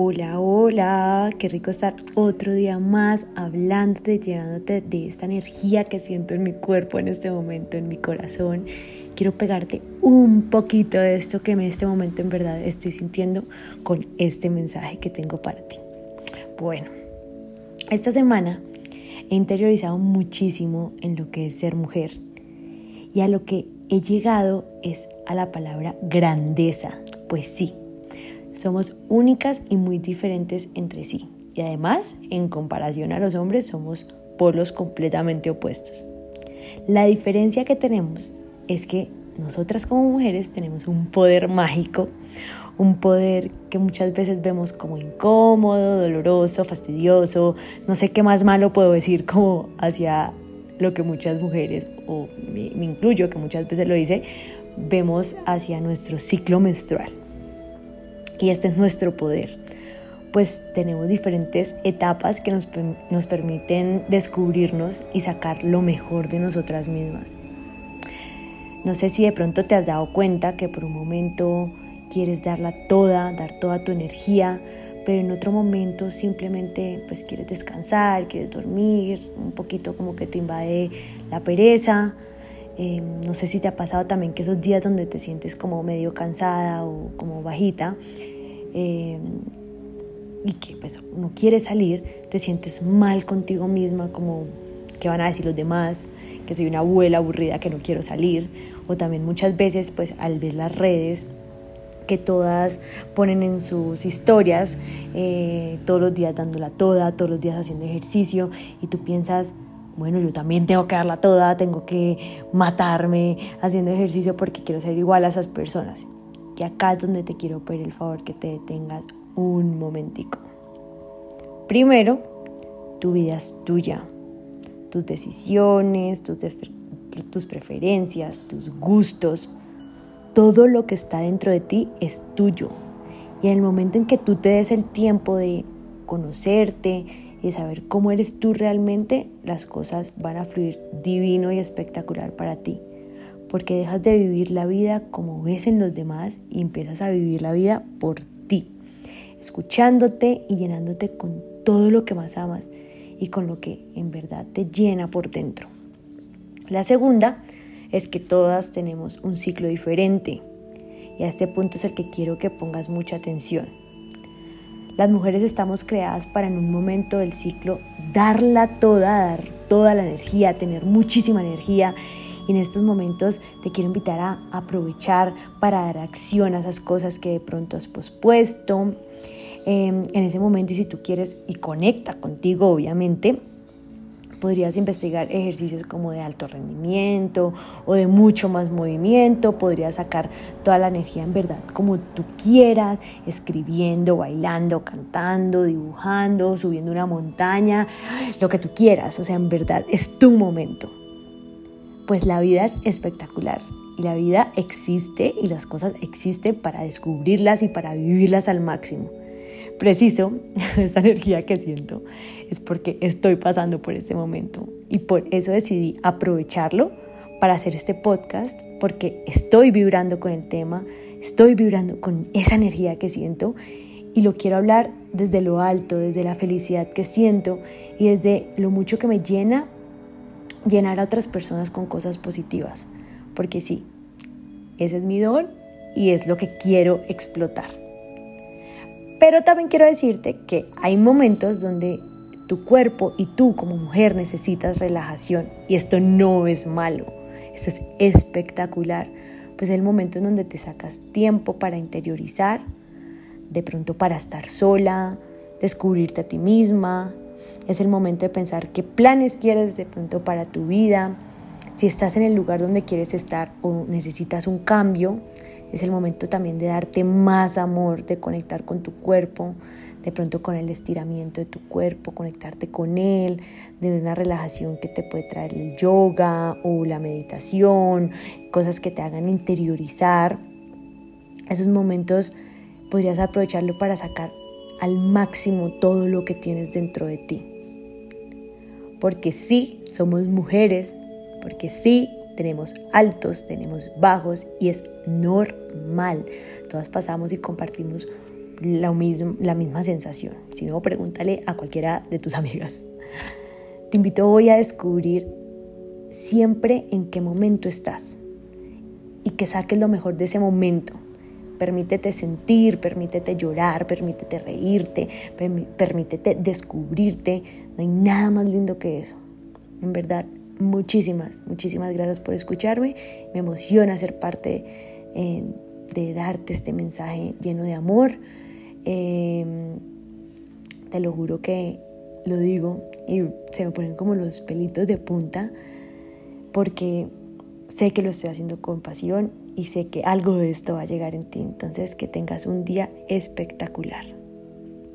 Hola, hola, qué rico estar otro día más hablándote, llenándote de esta energía que siento en mi cuerpo en este momento, en mi corazón. Quiero pegarte un poquito de esto que en este momento en verdad estoy sintiendo con este mensaje que tengo para ti. Bueno, esta semana he interiorizado muchísimo en lo que es ser mujer y a lo que he llegado es a la palabra grandeza. Pues sí, somos únicas y muy diferentes entre sí. Y además, en comparación a los hombres, somos polos completamente opuestos. La diferencia que tenemos es que nosotras como mujeres tenemos un poder mágico, un poder que muchas veces vemos como incómodo, doloroso, fastidioso, no sé qué más malo puedo decir como hacia lo que muchas mujeres, o me, me incluyo que muchas veces lo dice, vemos hacia nuestro ciclo menstrual y este es nuestro poder. Pues tenemos diferentes etapas que nos, nos permiten descubrirnos y sacar lo mejor de nosotras mismas. No sé si de pronto te has dado cuenta que por un momento quieres darla toda, dar toda tu energía, pero en otro momento simplemente pues quieres descansar, quieres dormir, un poquito como que te invade la pereza. Eh, no sé si te ha pasado también que esos días donde te sientes como medio cansada o como bajita, eh, y que pues uno quiere salir, te sientes mal contigo misma, como que van a decir los demás, que soy una abuela aburrida que no quiero salir, o también muchas veces pues al ver las redes que todas ponen en sus historias eh, todos los días dándola toda, todos los días haciendo ejercicio y tú piensas, bueno, yo también tengo que darla toda, tengo que matarme haciendo ejercicio porque quiero ser igual a esas personas. Y acá es donde te quiero pedir el favor que te detengas un momentico. Primero, tu vida es tuya. Tus decisiones, tus, tus preferencias, tus gustos, todo lo que está dentro de ti es tuyo. Y en el momento en que tú te des el tiempo de conocerte y saber cómo eres tú realmente, las cosas van a fluir divino y espectacular para ti porque dejas de vivir la vida como ves en los demás y empiezas a vivir la vida por ti, escuchándote y llenándote con todo lo que más amas y con lo que en verdad te llena por dentro. La segunda es que todas tenemos un ciclo diferente y a este punto es el que quiero que pongas mucha atención. Las mujeres estamos creadas para en un momento del ciclo darla toda, dar toda la energía, tener muchísima energía y en estos momentos te quiero invitar a aprovechar para dar acción a esas cosas que de pronto has pospuesto. Em, en ese momento, y si tú quieres y conecta contigo, obviamente, podrías investigar ejercicios como de alto rendimiento o de mucho más movimiento, podrías sacar toda la energía en verdad como tú quieras, escribiendo, bailando, cantando, dibujando, subiendo una montaña, lo que tú quieras, o sea, en verdad es tu momento pues la vida es espectacular la vida existe y las cosas existen para descubrirlas y para vivirlas al máximo. Preciso, esa energía que siento es porque estoy pasando por este momento. Y por eso decidí aprovecharlo para hacer este podcast porque estoy vibrando con el tema, estoy vibrando con esa energía que siento. Y lo quiero hablar desde lo alto, desde la felicidad que siento y desde lo mucho que me llena llenar a otras personas con cosas positivas, porque sí, ese es mi don y es lo que quiero explotar. Pero también quiero decirte que hay momentos donde tu cuerpo y tú como mujer necesitas relajación y esto no es malo, esto es espectacular, pues es el momento en donde te sacas tiempo para interiorizar, de pronto para estar sola, descubrirte a ti misma, es el momento de pensar qué planes quieres de pronto para tu vida. Si estás en el lugar donde quieres estar o necesitas un cambio, es el momento también de darte más amor, de conectar con tu cuerpo, de pronto con el estiramiento de tu cuerpo, conectarte con él, de una relajación que te puede traer el yoga o la meditación, cosas que te hagan interiorizar. Esos momentos podrías aprovecharlo para sacar al máximo todo lo que tienes dentro de ti. Porque sí, somos mujeres, porque sí, tenemos altos, tenemos bajos y es normal. Todas pasamos y compartimos la, la misma sensación. Si no, pregúntale a cualquiera de tus amigas. Te invito hoy a descubrir siempre en qué momento estás y que saques lo mejor de ese momento. Permítete sentir, permítete llorar, permítete reírte, permítete descubrirte. No hay nada más lindo que eso. En verdad, muchísimas, muchísimas gracias por escucharme. Me emociona ser parte eh, de darte este mensaje lleno de amor. Em, te lo juro que lo digo y se me ponen como los pelitos de punta porque sé que lo estoy haciendo con pasión y sé que algo de esto va a llegar en ti. Entonces, que tengas un día espectacular.